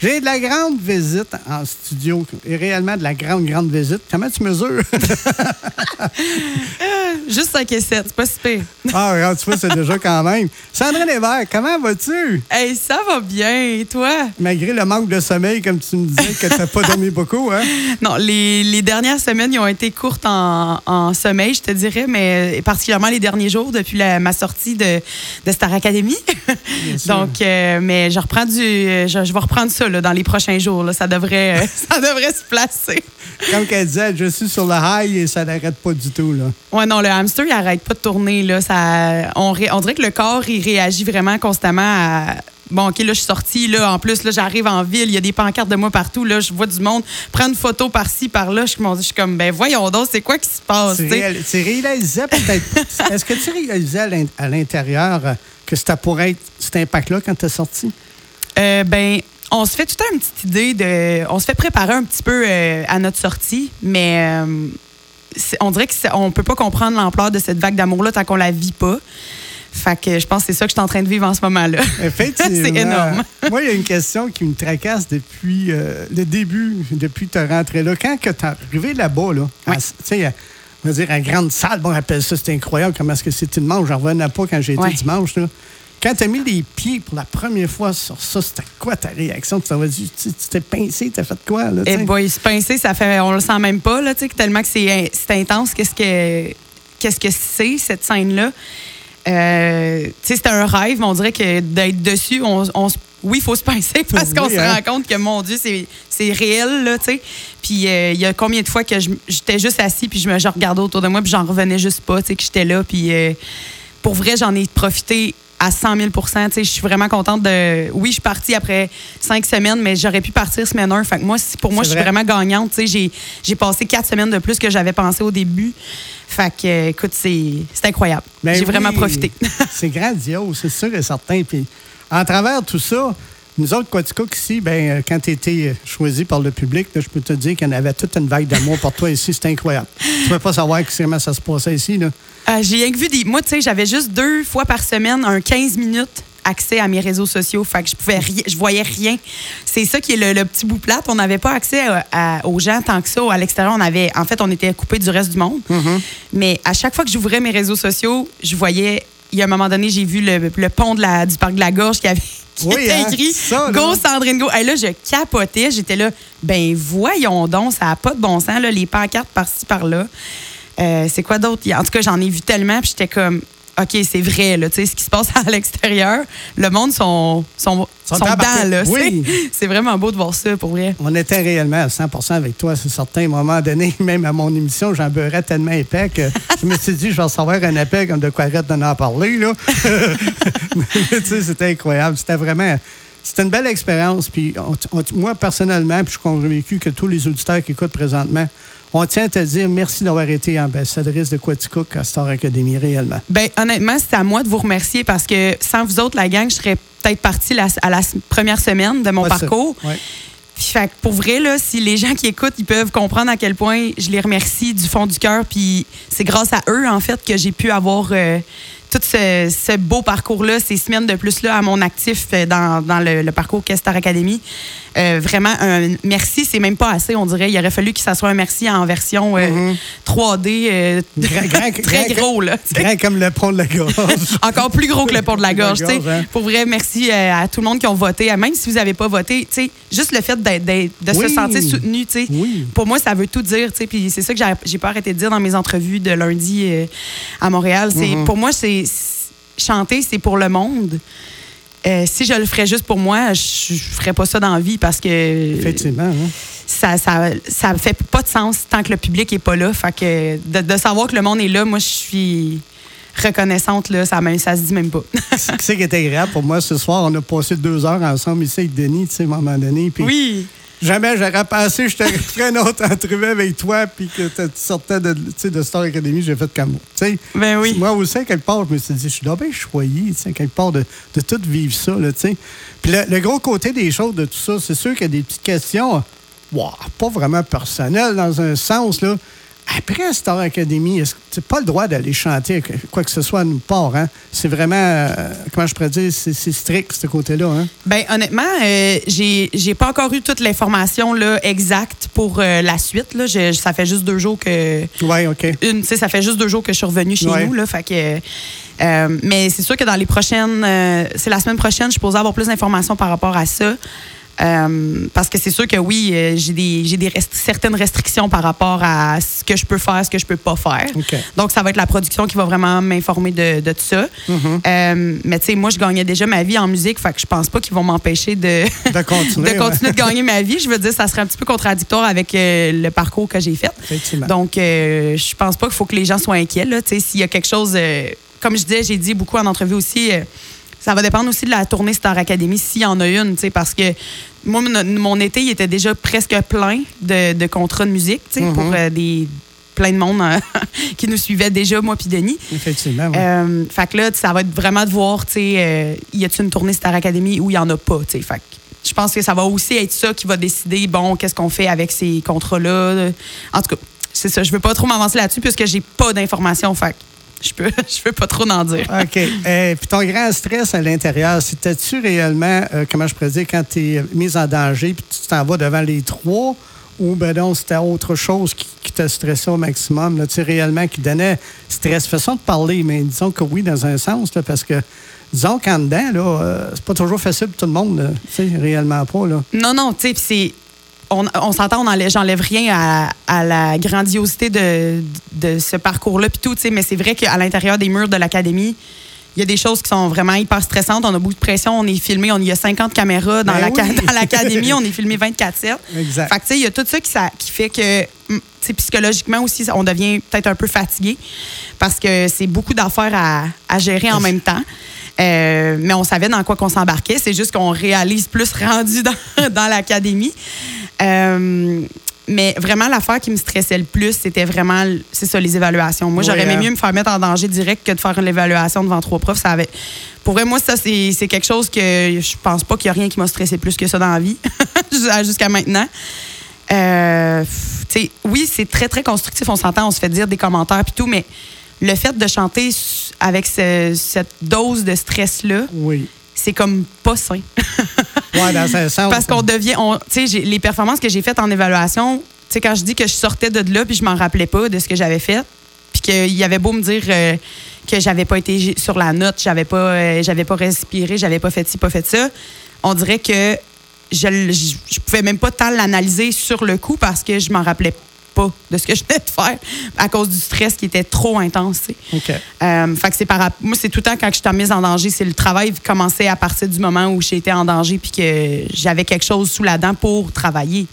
J'ai de la grande visite en studio, et réellement de la grande, grande visite. Comment tu mesures? Juste 5 et 7, c'est pas si pire. ah, regarde, tu vois, c'est déjà quand même. Sandrine Hébert, comment vas-tu? Hey, ça va bien, et toi? Malgré le manque de sommeil, comme tu me disais, que tu n'as pas dormi beaucoup, hein? Non, les, les, dernières semaines, ils ont été courtes en, en, sommeil, je te dirais, mais particulièrement les derniers jours depuis la, ma sortie de, de Star Academy. Donc, euh, mais je reprends du, je, je, vais reprendre ça là, dans les prochains jours. Là. Ça, devrait, ça devrait se placer. Comme qu'elle disait, je suis sur le high et ça n'arrête pas du tout. Là. Ouais, non, le hamster, il n'arrête pas de tourner. Là. Ça, on, ré, on dirait que le corps, il réagit vraiment constamment à bon, OK, là, je suis sortie, là, en plus, là, j'arrive en ville, il y a des pancartes de moi partout, là, je vois du monde prendre une photo par-ci, par-là. Je, je suis comme, ben voyons donc, c'est quoi qui se passe? Tu réal, réalisais peut-être. Est-ce que tu réalisais à l'intérieur que c'était pour être cet impact-là quand tu es sorti? Euh, ben, on se fait tout une petite idée de. On se fait préparer un petit peu euh, à notre sortie, mais euh, on dirait qu'on ne peut pas comprendre l'ampleur de cette vague d'amour-là tant qu'on la vit pas. Fait que je pense que c'est ça que je suis en train de vivre en ce moment-là. Effectivement. c'est énorme. Moi, il y a une question qui me tracasse depuis euh, le début, depuis ta rentrée là. Quand tu es arrivé là-bas, là, oui. tu sais, on va dire, à grande salle, bon, on appelle ça, c'est incroyable comment est-ce que c'est une manche. J'en revenais pas quand j'ai été dimanche, là. Quand tu as mis les pieds pour la première fois sur ça, c'était quoi ta réaction? Tu t'es pincé, t'as fait quoi? Là, boy, se pincer, ça fait. On le sent même pas, là, tu sais, tellement que c'est intense. Qu'est-ce que qu'est-ce que c'est, cette scène-là? Euh, tu sais, c'était un rêve, mais on dirait que d'être dessus, on, on se- oui, il faut se pincer parce qu'on se hein? rend compte que, mon Dieu, c'est réel, là, tu sais. Puis euh, il y a combien de fois que j'étais juste assis, puis je me je regardais autour de moi, puis j'en revenais juste pas, tu sais, que j'étais là. Puis euh, pour vrai, j'en ai profité à 100 000 Tu sais, Je suis vraiment contente de. Oui, je suis partie après cinq semaines, mais j'aurais pu partir semaine 1. Fait que moi, pour moi, je suis vrai. vraiment gagnante. Tu sais, J'ai j'ai passé quatre semaines de plus que j'avais pensé au début. Fait que, euh, écoute, c'est c'est incroyable. Ben J'ai oui, vraiment profité. c'est grandiose, c'est sûr et certain. Puis, en travers tout ça, nous autres, Quaticook, ici, ben, euh, quand tu été choisi par le public, là, je peux te dire qu'il y en avait toute une vague d'amour pour toi ici. C'est incroyable. Tu ne peux pas savoir comment ça se passait ici. Là. Euh, J'ai rien que vu des. Moi, tu sais, j'avais juste deux fois par semaine un 15 minutes accès à mes réseaux sociaux. Fait que je pouvais rien, je voyais rien. C'est ça qui est le, le petit bout plate. On n'avait pas accès à- à- aux gens tant que ça. À l'extérieur, on avait. En fait, on était coupé du reste du monde. Mais à chaque fois que j'ouvrais mes réseaux sociaux, je voyais. Il y a un moment donné, j'ai vu le, le pont de la, du parc de la Gorge qui avait qui Oui, était hein, écrit ça. Go Sandrine Go. Et là, je capotais. J'étais là, ben voyons donc, ça n'a pas de bon sens, là, les pancartes par-ci, par-là. Euh, c'est quoi d'autre? En tout cas, j'en ai vu tellement, puis j'étais comme, OK, c'est vrai, là, tu sais, ce qui se passe à l'extérieur, le monde sont, sont, Sont là. Oui. C'est- vraiment beau de voir ça, pour vrai. On était réellement à 100% avec toi. Certain. À un moment donné, même à mon émission, j'en beurrais tellement épais que je me suis dit, je vais recevoir un appel comme de quoi arrête d'en en parler. Là. Mais, tu sais, c'était incroyable. C'était vraiment. C'était une belle expérience. Puis on- on- moi, personnellement, puis je suis convaincu que tous les auditeurs qui écoutent présentement, on tient à te dire merci d'avoir été ambassadrice de Quaticook à Star Academy réellement. Ben, honnêtement, c'est à moi de vous remercier parce que sans vous autres, la gang, je serais peut-être partie la- à la première semaine de mon ça. parcours. Ouais. Fait que pour vrai, là, si les gens qui écoutent, ils peuvent comprendre à quel point je les remercie du fond du cœur. Puis c'est grâce à eux, en fait, que j'ai pu avoir euh, tout ce, ce beau parcours-là, ces semaines de plus-là à mon actif euh, dans, dans le, le parcours Kestar Academy. Euh, vraiment, un merci, c'est même pas assez, on dirait. Il aurait fallu que ça soit un merci en version euh, 3D, euh, Grand- grand- très grand- gros, là. Grand comme le pont de la gorge. Encore plus gros que le pont de la La gorge. gorge, hein. Pour vrai, merci euh, à tout le monde qui ont voté. Même si vous n'avez pas voté, juste le fait de Oui. se sentir soutenu, Oui. pour moi, ça veut tout dire. Puis c'est ça que j'ai- pas arrêté de dire dans mes entrevues de lundi euh, à Montréal. C'est Mm-hmm. Pour moi, c'est chanter, c'est pour le monde. Euh, si je le ferais juste pour moi, je, je ferais pas ça dans la vie parce que Effectivement. hein. ça, ça, ça fait pas de sens tant que le public est pas là. Fait que de, de savoir que le monde est là, moi, je suis reconnaissante, là, ça, me- ça se dit même pas. C'est ce qui était agréable pour moi ce soir. On a passé deux heures ensemble ici avec Denis, tu sais, à un moment donné. Puis oui. Jamais j'aurais pensé que je t'aurais fait une autre entrevue avec toi puis que tu sortais de, de Star Academy, j'ai fait comme moi. Tu Ben oui. Moi aussi, à quelque part, je me suis dit, je suis bien choyé, à quelque part, de, de tout vivre ça, là, tu sais. Puis le, le gros côté des choses de tout ça, c'est sûr qu'il y a des petites questions, wow, pas vraiment personnelles dans un sens, là. Après Star Academy, tu n'as pas le droit d'aller chanter quoi que ce soit à nous part. Hein? C'est vraiment, euh, comment je pourrais dire, c'est strict, ce côté-là. Hein? Bien, honnêtement, euh, j'ai pas encore eu toute l'information exacte pour euh, la suite. Là. ça fait juste deux jours que. Oui, OK. Une, ça fait juste deux jours que je suis revenue chez nous. Là, fait que. Euh, mais c'est sûr que dans les prochaines, c'est la semaine prochaine, je suis avoir plus d'informations par rapport à ça. Euh, parce que c'est sûr que oui, euh, j'ai des, j'ai des certaines restrictions par rapport à ce que je peux faire, ce que je peux pas faire. Donc, ça va être la production qui va vraiment m'informer de, de tout ça. Mm-hmm. Euh, mais tu sais, moi, je gagnais déjà ma vie en musique, fait que je pense pas qu'ils vont m'empêcher de, de continuer, de, continuer de gagner ma vie. Je veux dire, ça serait un petit peu contradictoire avec le parcours que j'ai fait. Donc, je pense pas qu'il faut que les gens soient inquiets. S'il y a quelque chose, comme je disais, j'ai dit beaucoup en entrevue aussi ça va dépendre aussi de la tournée Star Academy, s'il y en a une, parce que moi, mon été, il était déjà presque plein de, contrats de musique, mm-hmm. pour euh, des plein de monde euh, qui nous suivait déjà, moi puis Denis. Effectivement, euh, fait que là, ça va être vraiment de voir, tu sais, y a-t-il une tournée Star Academy où il n'y en a pas, tu sais. Fait je pense que ça va aussi être ça qui va décider, bon, qu'est-ce qu'on fait avec ces contrats-là. En tout cas, c'est ça. Je veux pas trop m'avancer là-dessus puisque j'ai pas d'informations. Fait je peux, je peux pas trop en dire. OK. Et euh, puis ton grand stress à l'intérieur, c'était-tu réellement, euh, comment je pourrais dire, quand tu es mise en danger puis tu t'en vas devant les trois ou ben non, c'était autre chose qui, qui te stressait au maximum, là, tu sais, réellement, qui donnait stress? Façon de parler, mais disons que oui, dans un sens, parce que disons qu'en dedans, là, euh, c'est pas toujours facile pour tout le monde, tu sais, réellement pas, là. Non, non, tu sais, c'est on, s'entend, on j'enlève rien à, la grandiosité de, ce parcours-là, puis tout, mais c'est vrai qu'à l'intérieur des murs de l'académie, il y a des choses qui sont vraiment hyper stressantes. On a beaucoup de pression. On est filmé. On, y a 50 caméras dans, ben l'académie. on est filmé 24-7. Exact. Fait il y a tout ça qui, ça, qui fait que hum, psychologiquement aussi, on devient peut-être un peu fatigué parce que c'est beaucoup d'affaires à, gérer en même temps. Euh, mais on savait dans quoi qu'on s'embarquait. C'est juste qu'on réalise plus rendu dans, dans l'académie. Euh, mais vraiment, l'affaire qui me stressait le plus, c'était vraiment, c'est ça, les évaluations. Moi, j'aurais aimé mieux me faire mettre en danger direct que de faire une évaluation devant trois profs. Ça avait... Pour vrai, moi, ça, c'est quelque chose que je pense pas qu'il y a rien qui m'a stressé plus que ça dans la vie, jusqu'à maintenant. Euh, oui, c'est très, très constructif. On s'entend, on se fait dire des commentaires et tout, mais le fait de chanter avec cette dose de stress-là, oui c'est comme pas sain. ouais, dans un sens. Parce qu'on devient. Tu sais, les performances que j'ai faites en évaluation, tu sais, quand je dis que je sortais de là puis je m'en rappelais pas de ce que j'avais fait, puis qu'il y avait beau me dire euh, que j'avais pas été sur la note, j'avais pas, euh, j'avais pas respiré, j'avais pas fait ci, pas fait ça, on dirait que je, je, pouvais même pas tant l'analyser sur le coup parce que je m'en rappelais de ce que je venais de faire à cause du stress qui était trop intense. Euh, fait que c'est par, moi, c'est tout le temps quand je suis mise en danger, c'est le travail qui commençait à partir du moment où j'étais en danger puis que j'avais quelque chose sous la dent pour travailler.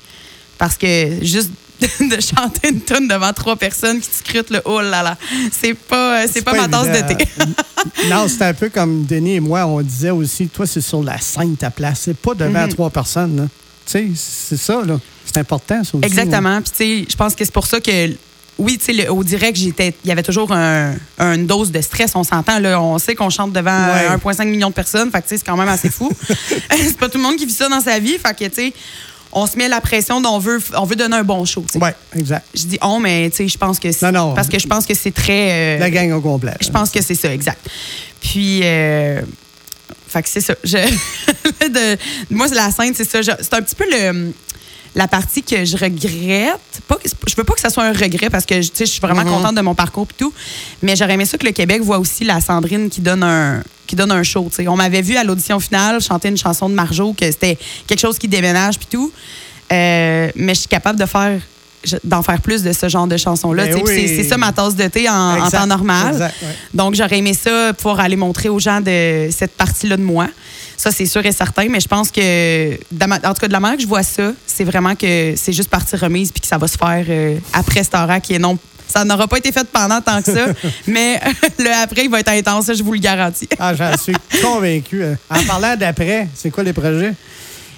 Parce que juste de chanter une tonne devant trois personnes qui te scrutent le oh là là, c'est pas, c'est pas, ma tasse de thé. non, c'est un peu comme Denis et moi, on disait aussi, toi, c'est sur la scène ta place, c'est pas devant mm-hmm. trois personnes. Sais, c'est ça, là. C'est important, ça aussi. Exactement. Puis, tu sais, je pense que c'est pour ça que oui, tu sais, au direct, j'étais, il y avait toujours une dose de stress. On s'entend, là, on sait qu'on chante devant 1,5 million de personnes. Fait que, c'est quand même assez fou. c'est pas tout le monde qui vit ça dans sa vie. Fait que, tu sais, on se met la pression d'on veut, on veut donner un bon show. Oui, exact. Je dis on, mais tu sais, je pense que c'est. Non, non. Parce que je pense que c'est très. Euh, la gang au complet. Je pense que c'est ça, exact. Puis. Euh, fait que c'est ça. Je, de, moi, la scène, c'est ça. C'est un petit peu le la partie que je regrette, pas, je veux pas que ça soit un regret parce que je suis vraiment mm-hmm. contente de mon parcours et tout, mais j'aurais aimé ça que le Québec voit aussi la Sandrine qui donne un qui donne un show. On m'avait vu à l'audition finale chanter une chanson de Marjo, que c'était quelque chose qui déménage puis tout. Euh, mais je suis capable de faire d'en faire plus de ce genre de chansons-là. Ben c'est ça ma tasse de thé en, temps normal. Donc, j'aurais aimé ça, pouvoir aller montrer aux gens de cette partie-là de moi. Ça, c'est sûr et certain, mais je pense que, en tout cas, de la manière que je vois ça, c'est vraiment que c'est juste partie remise puis que ça va se faire euh, après Stara, qui est non ça n'aura pas été fait pendant tant que ça, mais le après, il va être intense, je vous le garantis. ah, j'en suis convaincu. En parlant d'après, c'est quoi les projets?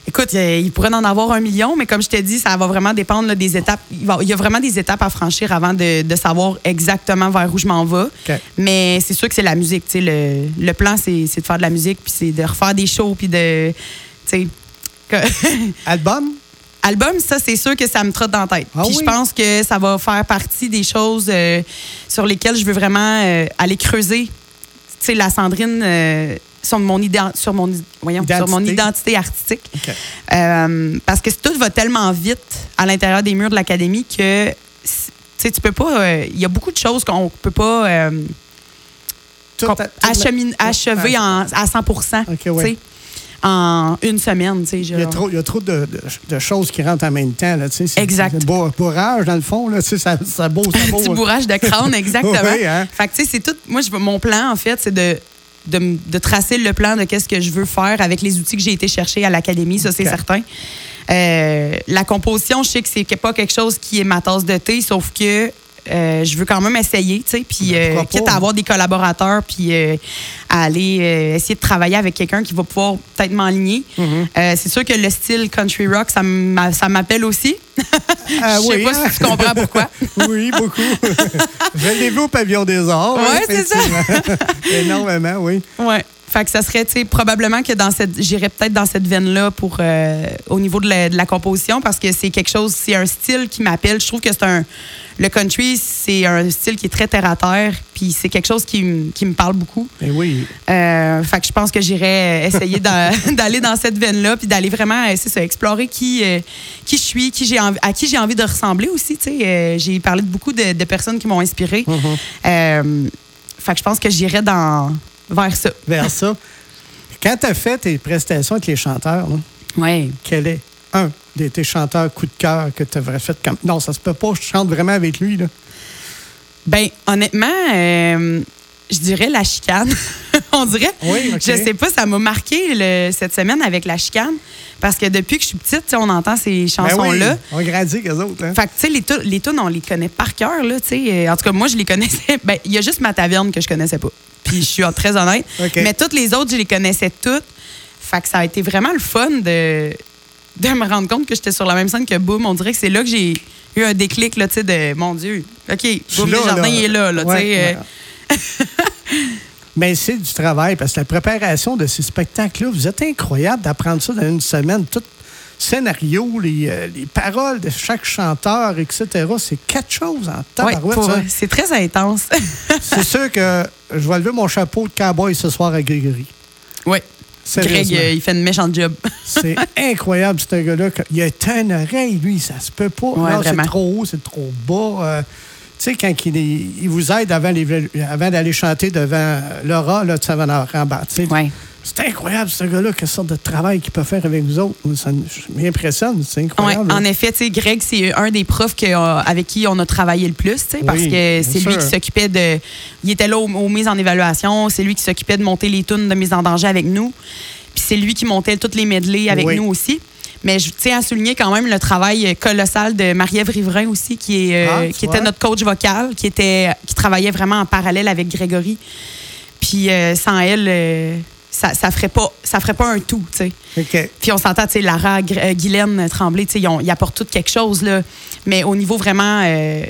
Écoute, il pourrait en avoir un million, mais comme je t'ai dit, ça va vraiment dépendre des étapes. Il, y a vraiment des étapes à franchir avant de, savoir exactement vers où je m'en vais. Mais c'est sûr que c'est la musique. Le, le plan, c'est de faire de la musique, puis c'est de refaire des shows, puis de. Album? album, ça, c'est sûr que ça me trotte dans la tête. Ah Puis oui? je pense que ça va faire partie des choses euh, sur lesquelles je veux vraiment euh, aller creuser. Tu sais, la Sandrine, euh, sur, mon ident- sur, mon, voyons, sur mon Identité. identité artistique. Euh, parce que tout va tellement vite à l'intérieur des murs de l'académie que tu peux pas. euh, Il y a beaucoup de choses qu'on peut pas euh, Tout la- achever en, à 100 OK, tu ouais. en une semaine. tu sais, Il y a trop, y a trop de, de- de choses qui rentrent en même temps. Là, Exact. c'est bourr- bourrage, dans le fond. Là, ça, ça beau, ça beau. petit bourrage de crâne, exactement. Oui, hein? Fait que, tu sais, c'est tout. Moi, mon plan, en fait, c'est de, de, tracer le plan de qu'est-ce que je veux faire avec les outils que j'ai été chercher à l'académie, ça, c'est certain. Euh, la composition, je sais que c'est pas quelque chose qui est ma tasse de thé, sauf que euh, je veux quand même essayer, tu sais, puis Ben, euh, quitte à avoir des collaborateurs, puis euh, à aller essayer de travailler avec quelqu'un qui va pouvoir peut-être m'enligner. Mm-hmm. C'est sûr que le style country rock, ça m'a- ça m'appelle aussi. Ah je sais oui, pas hein? si tu comprends pourquoi. oui, beaucoup. vu au pavillon des arts. Hein, c'est ça. Énormément, oui. Ouais. Fait que ça serait, tu sais, probablement que dans cette, j'irais peut-être dans cette veine-là pour, euh, au niveau de la, de la composition parce que c'est quelque chose, c'est un style qui m'appelle. Je trouve que c'est un, le country, c'est un style qui est très terre à terre, puis c'est quelque chose qui, me parle beaucoup. Mais oui. Euh, fait que je pense que j'irais essayer d'a- d'aller dans cette veine-là, puis d'aller vraiment, euh, c'est ça, explorer qui, euh, qui je suis, qui j'ai à qui j'ai envie de ressembler aussi. Tu sais, Euh, j'ai parlé de beaucoup de, de personnes qui m'ont inspiré. Euh, fait que je pense que j'irais dans vers ça. Vers ça. Quand tu as fait tes prestations avec les chanteurs, là, Ouais. quel est un de tes chanteurs coup de cœur que tu aurais fait comme. Non, ça se peut pas, je chante vraiment avec lui. Là? Ben, honnêtement, euh, je dirais la chicane. On dirait. Oui, OK. Je sais pas, ça m'a marqué le- cette semaine avec la chicane. Parce que depuis que je suis petite, on entend ces Ben oui, chansons-là. on grandit avec eux autres. Hein? Fait que, tu sais, les, les tunes, on les connaît par cœur, là, tu sais. Euh, En tout cas, moi, je les connaissais. Ben, il y a juste ma taverne que je connaissais pas. Puis, je suis très honnête. Mais toutes les autres, je les connaissais toutes. Fait que ça a été vraiment le fun de, de me rendre compte que j'étais sur la même scène que Boom. On dirait que c'est là que j'ai eu un déclic, là, tu sais, de mon Dieu. OK, Boom Desjardins, il est là, là, tu sais. euh, ouais. Mais c'est du travail, parce que la préparation de ces spectacles-là, vous êtes incroyable d'apprendre ça dans une semaine. Tout scénario, les, euh, les paroles de chaque chanteur, etc. C'est quatre choses en ouais, pour- ça. c'est très intense. C'est sûr que je vais lever mon chapeau de cowboy ce soir à Grégory. oui. Greg, euh, il fait une méchante job. C'est incroyable, ce gars-là. Il a une oreille, lui, ça se peut pas. Ouais, c'est trop haut, c'est trop bas. Euh, sais, quand il, il vous aide avant, avant d'aller chanter devant Laura, là, tu sais. Ouais. C'est incroyable, ce gars-là, quelle sorte de travail qu'il peut faire avec vous autres. Ça m'impressionne, c'est Ouais, incroyable. en effet, tu sais, Greg, c'est un des profs que, euh, avec qui on a travaillé le plus, tu sais, parce Oui, que c'est lui sûr. qui s'occupait de. Il était là aux, aux mises en évaluation, c'est lui qui s'occupait de monter les tunes de mise en danger avec nous, puis c'est lui qui montait toutes les medley avec Oui. nous aussi. Mais je tiens à souligner quand même le travail colossal de Marie-Ève Riverain aussi, qui, est, euh, Ah, qui était notre coach vocal, qui, était, qui travaillait vraiment en parallèle avec Grégory. Puis euh, sans elle, euh, ça, ça ferait pas ça ferait pas un tout, tu sais. OK. Puis on s'entend, tu sais, Lara, Guylaine Tremblay, tu sais, ils, apportent tout quelque chose, là. Mais au niveau vraiment, euh,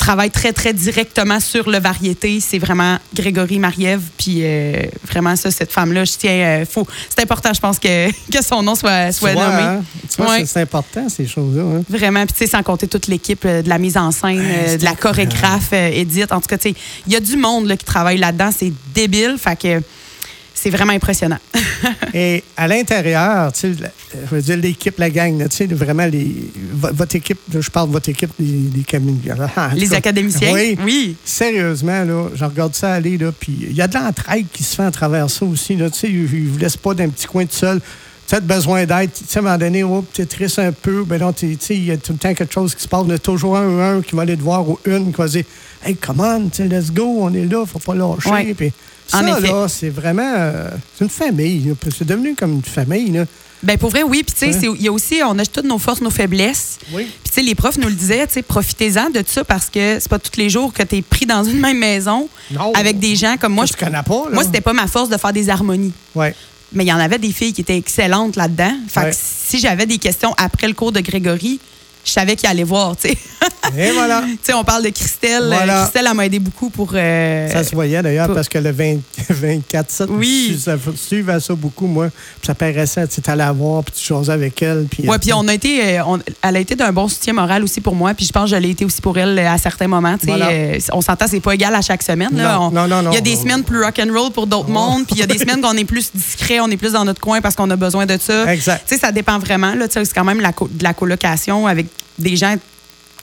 travail très, très directement sur le variété, c'est vraiment Grégory Mariev. Puis euh, vraiment, ça, cette femme-là, je tiens, euh, faut, c'est important, je pense, que, que son nom soit, soit vois, nommé. hein? Ouais. c'est- important, ces choses-là. hein? Vraiment, puis tu sais, sans compter toute l'équipe euh, de la mise en scène, Ouais, de la chorégraphe, Edith. En tout cas, tu sais, il y a du monde là, qui travaille là-dedans. C'est débile. Fait que c'est vraiment impressionnant. Et à l'intérieur, tu sais, la- je veux dire, l'équipe, la gang, tu sais, vraiment, les, vo- votre équipe, je parle de votre équipe, les, les Les académiciens? Oui. oui. Sérieusement, là, je regarde ça aller, là, puis il y a de l'entraide qui se fait à travers ça aussi, là, tu sais, ils ne vous laissent pas d'un petit coin tout seul. Peut-être besoin d'aide, tu sais, à un moment donné, oh, tu es triste un peu, ben non, tu sais, il y a tout le temps quelque chose qui se passe, il y a toujours un ou un qui va aller te voir ou une qui va dire « Hey, come on, tu sais, let's go, on est là, faut pas lâcher. Ouais. Puis En ça, effet. là, c'est vraiment, euh, c'est une famille, c'est devenu comme une famille, là. Ben pour vrai, oui. Puis tu sais, il y a aussi, on a toutes nos forces, nos faiblesses. Oui. Puis tu sais, les profs nous le disaient, tu sais, profitez-en de ça parce que c'est pas tous les jours que tu es pris dans une même maison Non. avec des gens comme moi. Tu connais pas, là. Moi, c'était pas ma force de faire des harmonies. Ouais. Mais il y en avait des filles qui étaient excellentes là-dedans. Fait Ouais. que si j'avais des questions après le cours de Grégory, je savais qu'il allait voir, tu sais. Et voilà. Tu sais, on parle de Christelle. Voilà. Christelle, elle m'a aidé beaucoup pour. euh, Ça se voyait d'ailleurs pour- parce que le 20 24-7, Oui. je ça- ça beaucoup, moi. Puis ça paraissait, tu allais la voir, puis tu choses avec elle. Puis, Ouais, euh, puis on a été, euh, on- elle a été d'un bon soutien moral aussi pour moi, puis je pense que je l'ai été aussi pour elle euh, à certains moments. tu sais, Voilà. euh, on s'entend, c'est pas égal à chaque semaine. là. Non, On- non, non, non, Il y a des non, semaines non. plus rock'n'roll pour d'autres mondes, puis il y a des semaines qu'on est plus discret, on est plus dans notre coin parce qu'on a besoin de ça. Exact. Tu sais, ça dépend vraiment. Là, Tu sais, c'est quand même la de la colocation avec des gens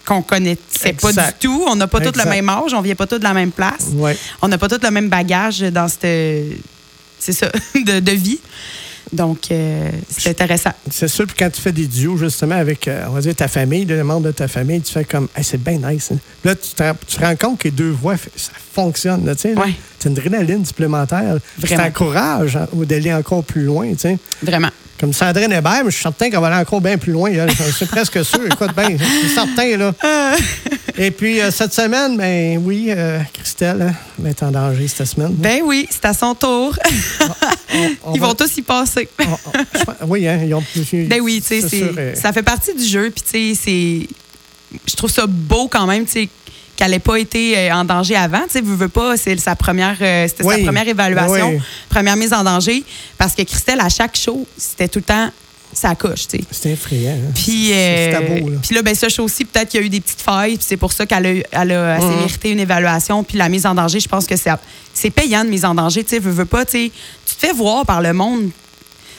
qu'on connaissait pas du Exact. tout. On n'a pas tous le Exact. même âge, on vient pas tous de la même place. Ouais. On n'a pas tous le même bagage dans cette, c'est ça, de, de vie. Donc, euh, c'est intéressant. C'est sûr, puis quand tu fais des duos, justement, avec, euh, on va dire, ta famille, les membres de ta famille, tu fais comme, Hey, c'est bien nice. hein. Là, tu te, rends- tu te rends compte que les deux voix, ça fonctionne. là. Ouais. C'est une adrénaline supplémentaire. Ça Vraiment. encourage hein, d'aller encore plus loin. tu sais. Vraiment. Comme Sandrine Hébert, je suis certain qu'elle va aller encore bien plus loin. elle. Je suis presque sûr. Écoute bien, je suis certain. Là. Et puis, euh, cette semaine, ben oui, euh, Christelle hein, va être en danger cette semaine. Ben oui, c'est à son tour. On- on Ils va- vont tous y passer. on- oui, hein, ils ont Ben oui, tu sais, euh, ça fait partie du jeu. Puis, tu sais, c'est. Je trouve ça beau quand même, tu sais, qu'elle n'ait pas été euh, en danger avant. Tu sais, veux, veux pas, c'est sa première, euh, c'était sa première évaluation, Oui. première mise en danger. Parce que Christelle, à chaque show, c'était tout le temps sa coche, tu sais. C'est effrayant. hein. Puis, euh, c'était beau, là. puis là, ben, ce show aussi, peut-être qu'il y a eu des petites failles, puis c'est pour ça qu'elle a, elle a Mhm. mérité une évaluation. Puis la mise en danger, je pense que c'est, c'est payant de mise en danger. Tu sais, veux, veux pas, tu sais, fais voir par le monde.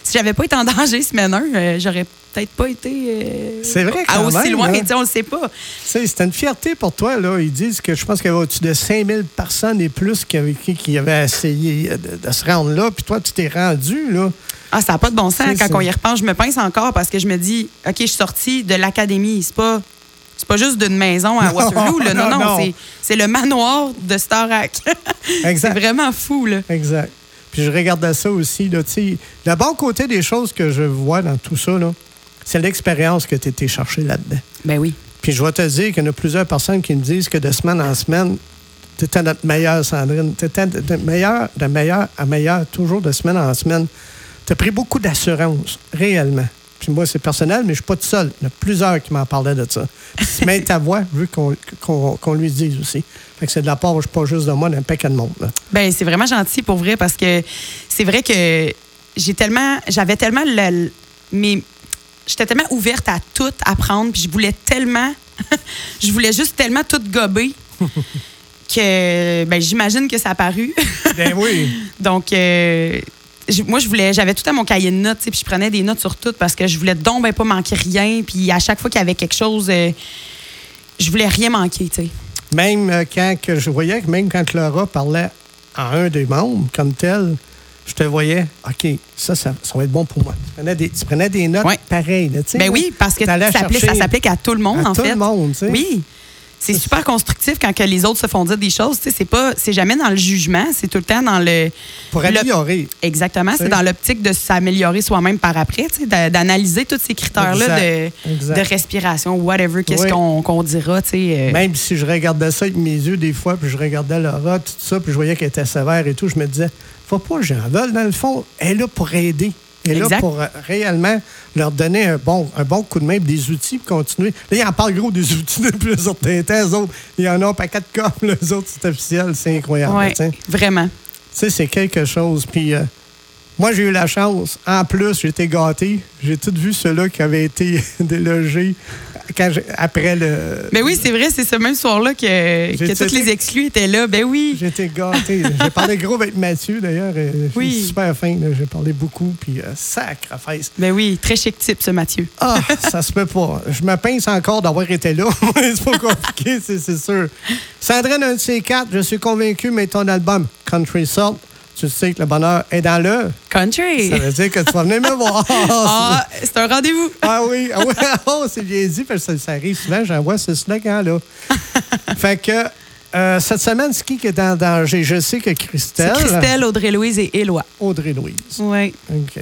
Si j'avais pas été en danger semaine 1, euh, j'aurais peut-être pas été euh, C'est vrai, à aussi même, loin. hein. On le sait pas. C'était une fierté pour toi. Là. Ils disent que je pense qu'il y avait au-dessus de 5000 personnes et plus qui avaient, qui, avaient essayé de, de se rendre là. Puis toi, tu t'es rendu. là. Ah, ça n'a pas de bon sens. Quand on y repense, je me pince encore parce que je me dis, OK, je suis sortie de l'académie. C'est pas. C'est pas juste d'une maison à Non, Waterloo. Là. Non, non, non, non. c'est- le manoir de Starac. c'est vraiment fou, là. Exact. Puis je regardais ça aussi. Là, tu sais. le bon côté des choses que je vois dans tout ça, là, c'est l'expérience que tu été chercher là-dedans. Ben oui. Puis je vais te dire qu'il y en a plusieurs personnes qui me disent que de semaine en semaine, tu étais notre meilleure, Sandrine. Tu étais de, de meilleur, de meilleur à meilleur, toujours de semaine en semaine. Tu as pris beaucoup d'assurance, réellement. Puis moi, c'est personnel, mais je suis pas tout seul. Il y en a plusieurs qui m'en parlaient de ça. Mets ta voix, vu qu'on lui dise aussi. Fait que c'est de la part, pas juste de moi, d'un paquet de monde. là. Ben c'est vraiment gentil pour vrai parce que c'est vrai que j'ai tellement, j'avais tellement le, mais j'étais tellement ouverte à tout apprendre puis je voulais tellement, je voulais juste tellement tout gober que ben j'imagine que ça a paru. Ben oui. Donc euh, moi, je voulais, j'avais tout à mon cahier de notes, puis je prenais des notes sur tout parce que je voulais donc ben pas manquer rien. Puis à chaque fois qu'il y avait quelque chose, euh, je voulais rien manquer, tu sais. Même euh, quand que je voyais que même quand Laura parlait à un des membres comme tel, je te voyais, OK, ça, ça, ça va être bon pour moi. Tu prenais des, tu prenais des notes Ouais. pareilles. là, sais, Ben oui, parce que ça s'applique, à tout le monde, à en tout fait. le monde, tu sais. Oui. C'est super constructif quand que les autres se font dire des choses. C'est pas, c'est jamais dans le jugement, c'est tout le temps dans le. Pour améliorer. Exactement, c'est dans l'optique de s'améliorer soi-même par après, d'analyser tous ces critères-là de, de respiration, whatever, qu'est-ce Oui. qu'on dira, euh, Même si je regardais ça avec mes yeux des fois, puis je regardais Laura, tout ça, puis je voyais qu'elle était sévère et tout, je me disais, faut pas que j'en veuille. Dans le fond, elle est là pour aider. Est là Exact. pour euh, réellement leur donner un bon, un bon coup de main, des outils pour continuer. Là, ils en parlent gros des outils depuis certain temps. Eux autres, il y en a un paquet de comme les autres, c'est officiel, c'est incroyable. ouais, vraiment. Tu sais, c'est quelque chose. Puis euh, moi, j'ai eu la chance. En plus, j'ai été gâté. J'ai tout vu ceux-là qui avaient été délogés quand après le. Mais oui, c'est vrai, c'est ce même soir-là que, que les exclus étaient là. Ben oui. Été gâté. J'ai parlé gros avec Mathieu, d'ailleurs. euh, Oui. Super fin. J'ai parlé beaucoup. Puis, euh, sacrifice. Ben oui, très chic type, ce Mathieu. Ah, ça se peut pas. Je me pince encore d'avoir été là. c'est pas compliqué, c'est c'est sûr. Sandrine, un de ces quatre, je suis convaincu, mais ton album Country Salt, tu sais que le bonheur est dans l'heure. Country. Ça veut dire que tu vas venir me voir. Ah, c'est un rendez-vous. Ah oui, ah oui, oh, c'est bien dit, parce que ça, arrive souvent, j'envoie ce slogan-là. fait que euh, cette semaine, c'est qui est en danger? Je sais que Christelle, Christelle, Audrey-Louise et Éloi. Audrey-Louise. Oui. OK.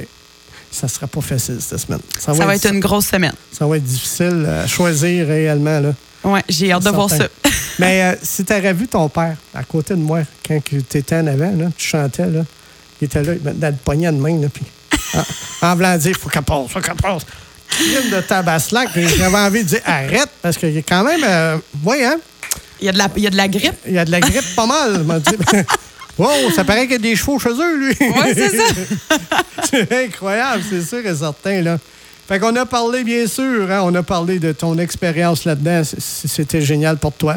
Ça sera pas facile cette semaine. Ça va être une grosse semaine. ça va être difficile à choisir réellement. Là. Oui, j'ai hâte de voir ça. Mais euh, si tu aurais vu ton père à côté de moi quand tu étais en avant, là, tu chantais, là, il était là, il me dans le poignet de main, là, puis en, en voulant dire, faut qu'elle passe, faut qu'elle passe. crime de tabaslac. J'avais envie de dire arrête parce qu'il y a quand même. Euh, oui, hein? Il y, a de la, il y a de la grippe. Il y a de la grippe pas mal. m'a dit. Wow, ça paraît qu'il y a des chevaux chez eux, lui. Oui, c'est ça. c'est incroyable, c'est sûr et certain, là. Fait qu'on a parlé, bien sûr, hein, on a parlé de ton expérience là-dedans. C'était génial pour toi.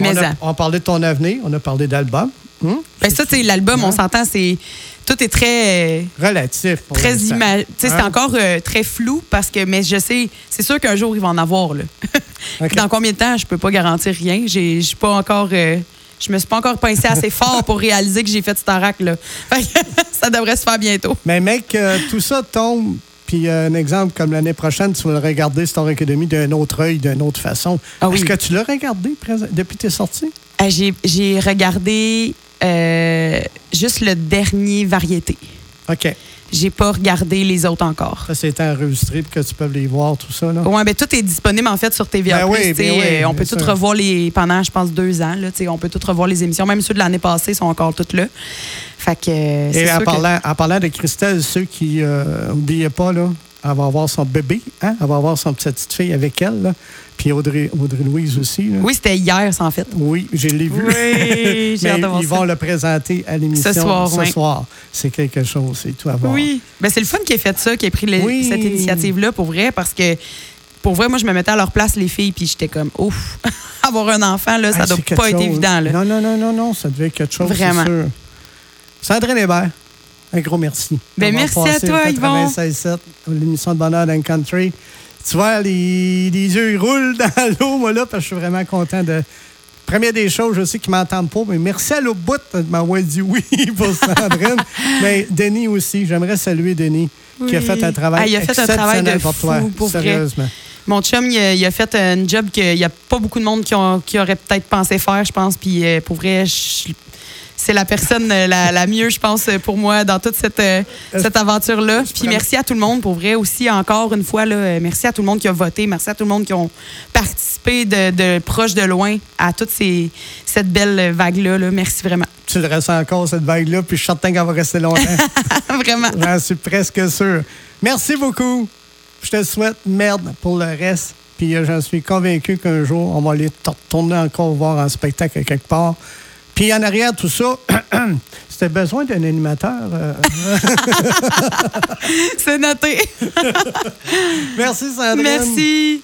Mais on a, on parlé de ton avenir, on a parlé d'album. Hum? Ben ça, c'est l'album, on s'entend, c'est tout est très relatif. très sais, c'est Hein? encore euh, très flou parce que mais je sais, c'est sûr qu'un jour il va en avoir là. OK. Dans combien de temps, je peux pas garantir rien. Je suis pas encore euh, je me suis pas encore pincé assez fort pour réaliser que j'ai fait Starac là. Fait que ça devrait se faire bientôt. Mais mec, euh, tout ça tombe. Puis euh, un exemple comme l'année prochaine, tu vas le regarder Star Academy d'un autre œil, d'une autre façon. Ah oui. Est-ce que tu l'as regardé depuis tes sorties? Euh, j'ai j'ai regardé euh, juste le dernier variété. OK. J'ai pas regardé les autres encore. Ça, c'est enregistré pour que tu peux les voir, tout ça. Là. Ouais, ben tout est disponible en fait sur TVA+. Ben oui, ben oui, euh, on peut tout revoir les pendant, je pense, deux ans. Là, on peut tout revoir les émissions. Même ceux de l'année passée sont encore toutes là. Fait que euh, Et sûr en que- parlant, en parlant de Christelle, ceux qui n'oubliez pas, là, elle va avoir son bébé, hein? elle va avoir son petite fille avec elle. là. Puis Audrey, Audrey Louise aussi. là. Oui, c'était hier, ça, en fait. Oui, je l'ai vu. Oui, j'ai Mais hâte de voir ils ça. vont le présenter à l'émission Ce soir, oui. soir. C'est quelque chose, c'est tout à voir. Oui. Ben, c'est le fun qui ait fait ça, qui ait pris le- Oui. cette initiative-là pour vrai, parce que pour vrai, moi, je me mettais à leur place, les filles, puis j'étais comme, ouf, avoir un enfant, là, ça Ah, doit pas être évident. Là. Non, non, non, non, non, ça devait être quelque chose, Vraiment. c'est sûr. Sandrine Hébert, un gros merci. Ben, merci à toi, Yvon. 96.7, l'émission de Bonheur le Country. Tu vois, les, les yeux ils roulent dans l'eau, moi, là, parce que je suis vraiment content de... Première des choses, je sais qu'ils m'entendent pas, mais merci à l'autre bout de m'avoir dit oui pour Sandrine. mais Denis aussi, j'aimerais saluer Denis, qui a fait un travail Ah, il a fait un travail de exceptionnel pour toi. fou, pour vrai. Sérieusement. Mon chum, il a, il a fait un job qu'il n'y a pas beaucoup de monde qui, ont- qui aurait peut-être pensé faire, je pense. Puis euh, pour vrai, je- c'est la personne euh, la, la mieux, je pense, pour moi dans toute cette, euh, cette aventure-là. Puis merci à tout le monde, pour vrai, aussi, encore une fois. Là, euh, merci à tout le monde qui a voté. Merci à tout le monde qui ont participé de, de proche, de loin à toute ces, cette belle vague-là. là. Merci vraiment. Tu le restes encore, cette vague-là, puis je suis certain qu'elle va rester longtemps. vraiment. J'en suis presque sûr. Merci beaucoup. Je te souhaite merde pour le reste. Puis j'en suis convaincu qu'un jour, on va aller te retourner encore voir un spectacle quelque part. Puis en arrière, tout ça, c'était besoin d'un animateur. euh. C'est noté. Merci, Sandrine. Merci.